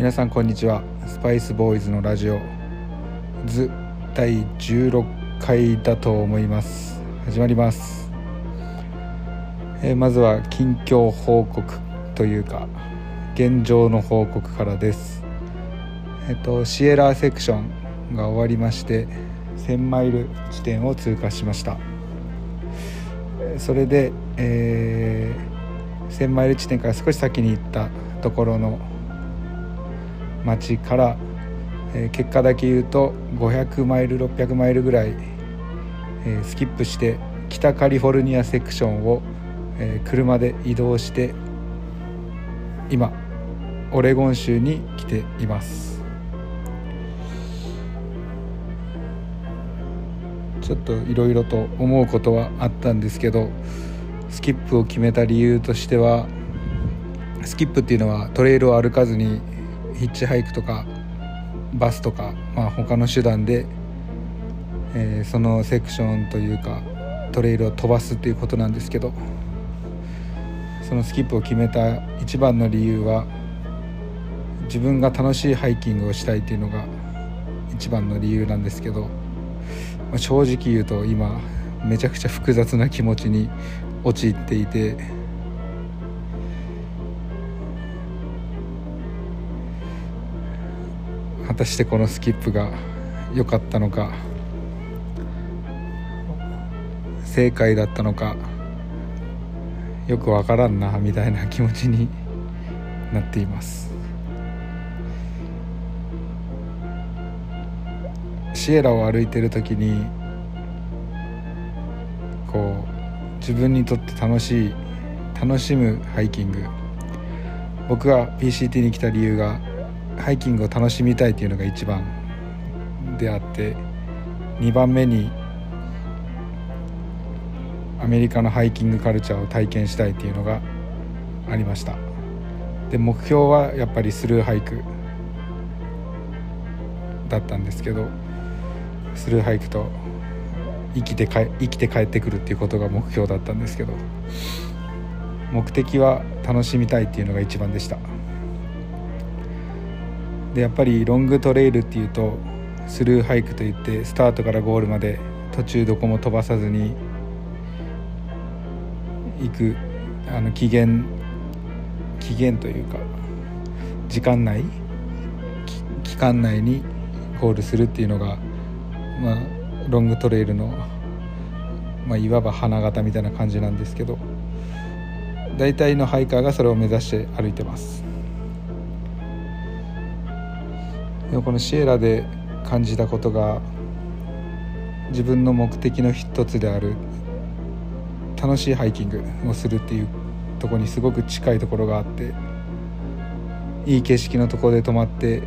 皆さんこんにちは。スパイスボーイズのラジオ。図第16回だと思います。始まります、えー、まずは近況報告というか現状の報告からです。えっとシエラーセクションが終わりまして1000マイル地点を通過しました。それで、えー、1000マイル地点から少し先に行ったところの町から、えー、結果だけ言うと500マイル600マイルぐらい、えー、スキップして北カリフォルニアセクションを、えー、車で移動して今オレゴン州に来ています。ちょっといろいろと思うことはあったんですけどスキップを決めた理由としてはスキップっていうのはトレイルを歩かずにヒッチハイクとかバスとか、まあ、他の手段で、えー、そのセクションというかトレイルを飛ばすっていうことなんですけどそのスキップを決めた一番の理由は自分が楽しいハイキングをしたいっていうのが一番の理由なんですけど、まあ、正直言うと今めちゃくちゃ複雑な気持ちに陥っていて。たしてこのスキップが良かったのか正解だったのかよくわからんなみたいな気持ちになっています。シエラを歩いてる時にこう自分にとって楽しい楽しむハイキング。僕が PCT に来た理由がハイキングを楽しみたいというのが一番であって2番目にアメリカのハイキングカルチャーを体験したいっていうのがありましたで目標はやっぱりスルーハイクだったんですけどスルーハイクと生きてか生きて帰ってくるっていうことが目標だったんですけど目的は楽しみたいっていうのが一番でした。でやっぱりロングトレイルっていうとスルーハイクといってスタートからゴールまで途中どこも飛ばさずに行くあの期限期限というか時間内期間内にゴールするっていうのが、まあ、ロングトレイルの、まあ、いわば花形みたいな感じなんですけど大体のハイカーがそれを目指して歩いてます。でもこのシエラで感じたことが自分の目的の一つである楽しいハイキングをするっていうとこにすごく近いところがあっていい景色のところで泊まって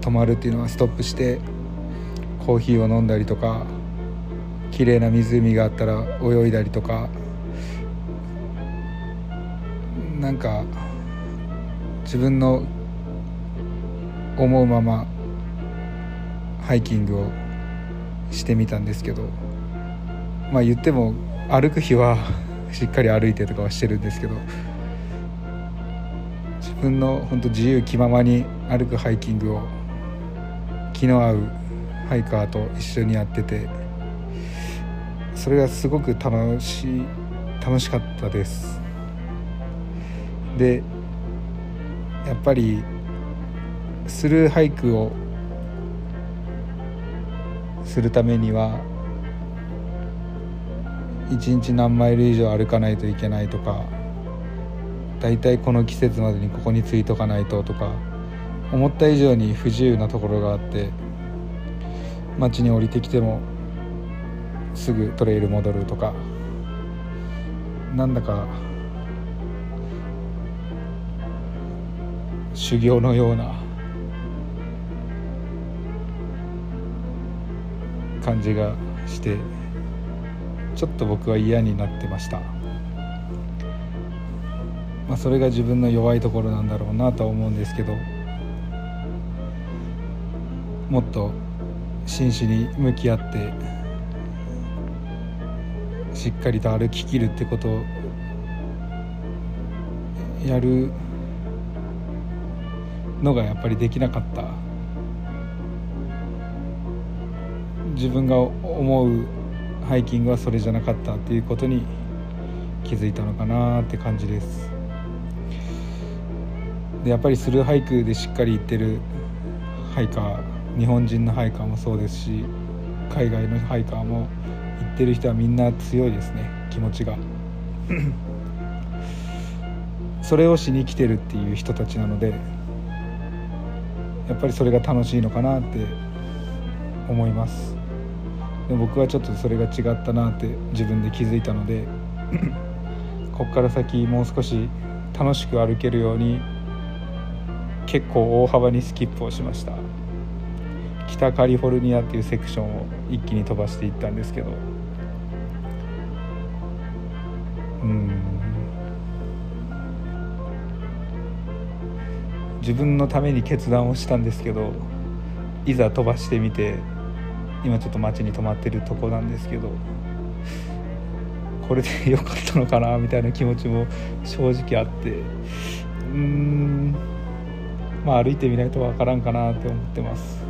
泊まるっていうのはストップしてコーヒーを飲んだりとか綺麗な湖があったら泳いだりとかなんか自分の思うままハイキングをしてみたんですけどまあ言っても歩く日は しっかり歩いてとかはしてるんですけど自分の本当自由気ままに歩くハイキングを気の合うハイカーと一緒にやっててそれがすごく楽し楽しかったです。でやっぱりスルーハイクをするためには1日何マイル以上歩かないといけないとかだいたいこの季節までにここに着いとかないととか思った以上に不自由なところがあって街に降りてきてもすぐトレイル戻るとかなんだか修行のような感じがしてちょっと僕は嫌になってました、まあ、それが自分の弱いところなんだろうなとは思うんですけどもっと真摯に向き合ってしっかりと歩ききるってことをやるのがやっぱりできなかった自分が思うハイキングはそれじゃなかったっていうことに気づいたのかなって感じです。でやっぱりスルーハイクでしっかり行ってるハイカー日本人のハイカーもそうですし海外のハイカーも行ってる人はみんな強いですね気持ちが。それをしに来てるっていう人たちなのでやっぱりそれが楽しいのかなって思います。僕はちょっとそれが違ったなって自分で気づいたので こっから先もう少し楽しく歩けるように結構大幅にスキップをしました。北カリフォルニアっていうセクションを一気に飛ばしていったんですけど。うん。自分のために決断をしたんですけどいざ飛ばしてみて今ちょっと街に泊まってるとこなんですけどこれで 良かったのかなみたいな気持ちも正直あってうんまあ歩いてみないと分からんかなって思ってます。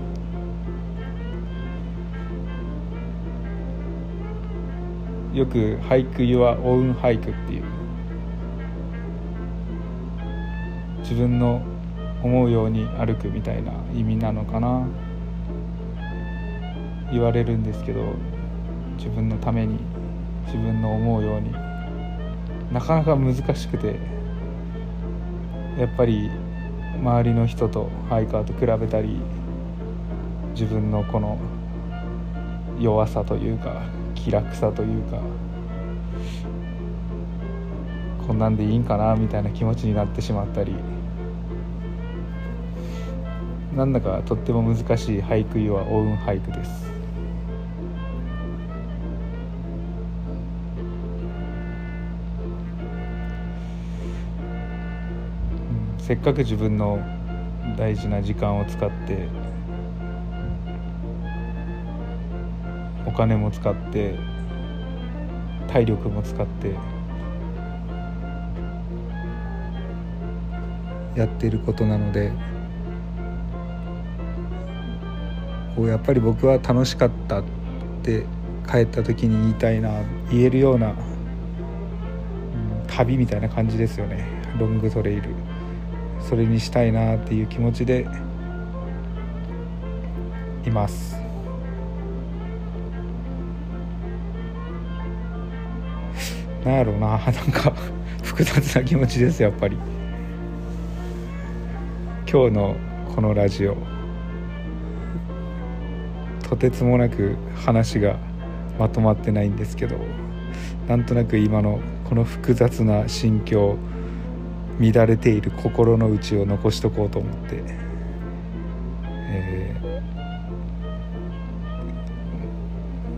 よく「俳句湯はオウン俳句」っていう自分の思うように歩くみたいな意味なのかな。言われるんですけど自分のために自分の思うようになかなか難しくてやっぱり周りの人とハイカーと比べたり自分のこの弱さというか気楽さというかこんなんでいいんかなみたいな気持ちになってしまったりなんだかとっても難しい俳句はオウン俳句です。せっかく自分の大事な時間を使ってお金も使って体力も使ってやってることなのでこうやっぱり僕は楽しかったって帰った時に言いたいな言えるような、うん、旅みたいな感じですよねロングトレイル。それにしたいなっていう気持ちでいます。なんやろうな。なんか複雑な気持ちですやっぱり。今日のこのラジオ。とてつもなく話がまとまってないんですけど。なんとなく今のこの複雑な心境。乱れている心の内を残しとこうと思って、え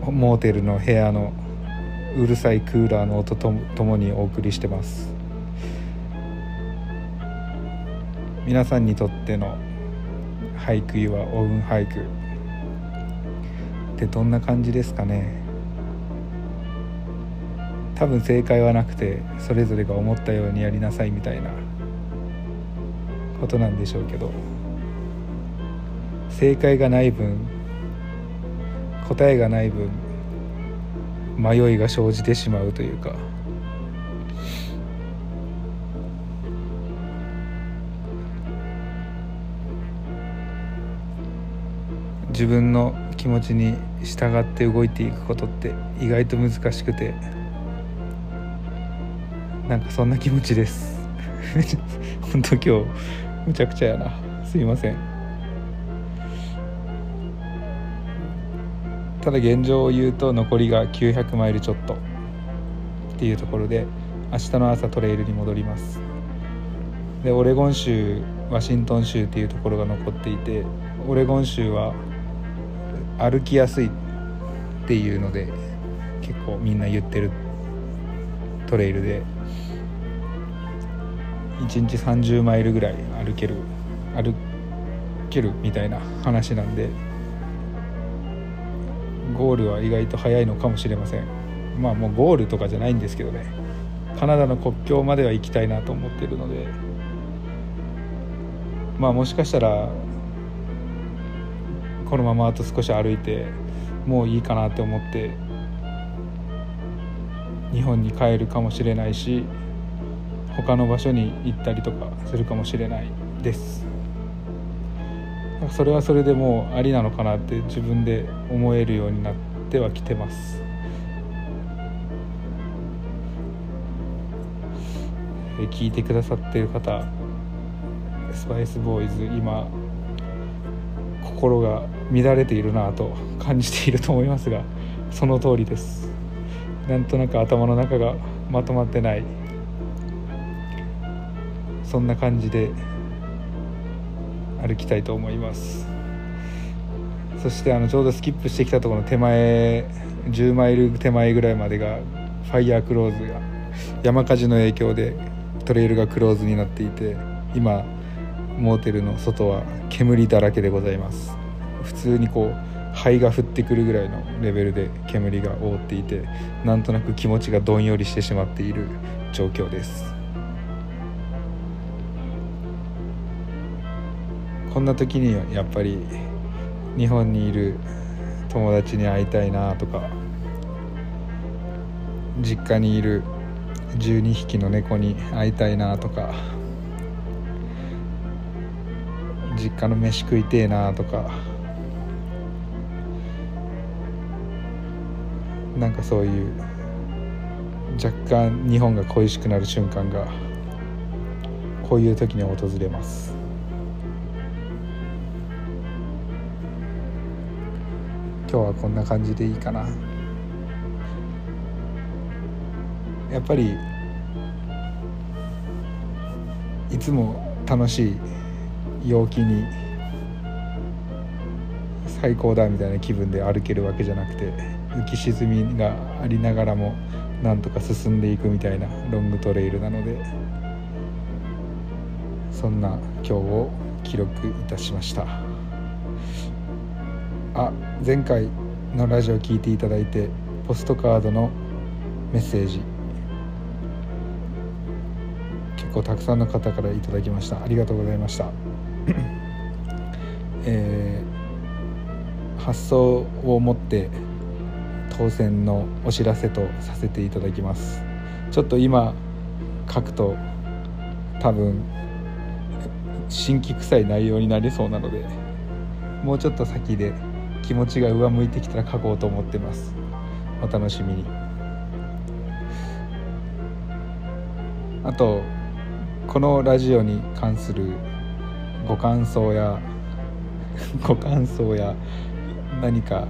ー、モーテルの部屋のうるさいクーラーの音とともにお送りしてます。皆さんにとっての俳句はオウン俳句。ってどんな感じですかね。多分正解はなくてそれぞれが思ったようにやりなさいみたいなことなんでしょうけど正解がない分答えがない分迷いが生じてしまうというか。自分の気持ちに従って動いていくことって意外と難しくてなんかそんな気持ちです。本当今日むちゃくちゃやな。すいません。ただ現状を言うと残りが900マイルちょっと。っていうところで明日の朝トレイルに戻ります。でオレゴン州ワシントン州っていうところが残っていてオレゴン州は歩きやすいっていうので結構みんな言ってるトレイルで。1日30マイルぐらい歩ける歩けるみたいな話なんで。ゴールは意外と早いのかもしれません。まあもうゴールとかじゃないんですけどね。カナダの国境までは行きたいなと思ってるので。まあもしかしたらこのままあと少し歩いてもういいかなって思って日本に帰るかもしれないし他の場所に行ったりとかするかもしれないです。それはそれでもうありなのかなって自分で思えるようになってはきてます。聞いてくださってる方スパイスボーイズ今心が乱れているなと感じていると思いますがその通りです。なんとなく頭の中がまとまってない。そんな感じで歩きたいと思います。そしてあのちょうどスキップしてきたところの手前10マイル手前ぐらいまでがファイヤークローズが山火事の影響でトレイルがクローズになっていて今モーテルの外は煙だらけでございます。普通にこう灰が降ってくるぐらいのレベルで煙が覆っていてなんとなく気持ちがどんよりしてしまっている状況です。こんな時にはやっぱり日本にいる友達に会いたいなとか実家にいる12匹の猫に会いたいなとか実家の飯食いてえなとかなんかそういう若干日本が恋しくなる瞬間がこういう時に訪れます。今日はこんな感じでいいかな。やっぱりいつも楽しい陽気に最高だみたいな気分で歩けるわけじゃなくて浮き沈みがありながらもなんとか進んでいくみたいなロングトレイルなのでそんな今日を記録いたしました。あ前回のラジオ聞いていただいてポストカードのメッセージ。結構たくさんの方からいただきました。ありがとうございました。えー、発送をもって当選のお知らせとさせていただきます。ちょっと今書くと多分新規臭い内容になりそうなのでもうちょっと先で気持ちが上向いてきたら書こうと思ってます。お楽しみに。あとこのラジオに関するご感想や ご感想や何か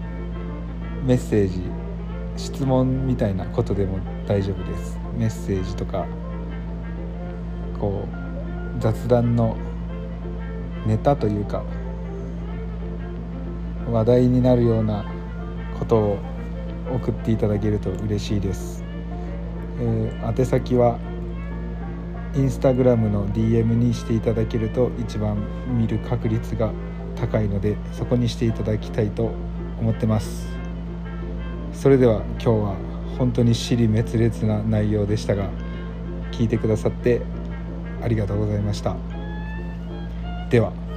メッセージ質問みたいなことでも大丈夫です。メッセージとかこう雑談のネタというか話題になるようなことを送っていただけると嬉しいです、えー、宛先はインスタグラムの DM にしていただけると一番見る確率が高いのでそこにしていただきたいと思ってます。それでは今日は本当に尻滅裂な内容でしたが聞いてくださってありがとうございました。では。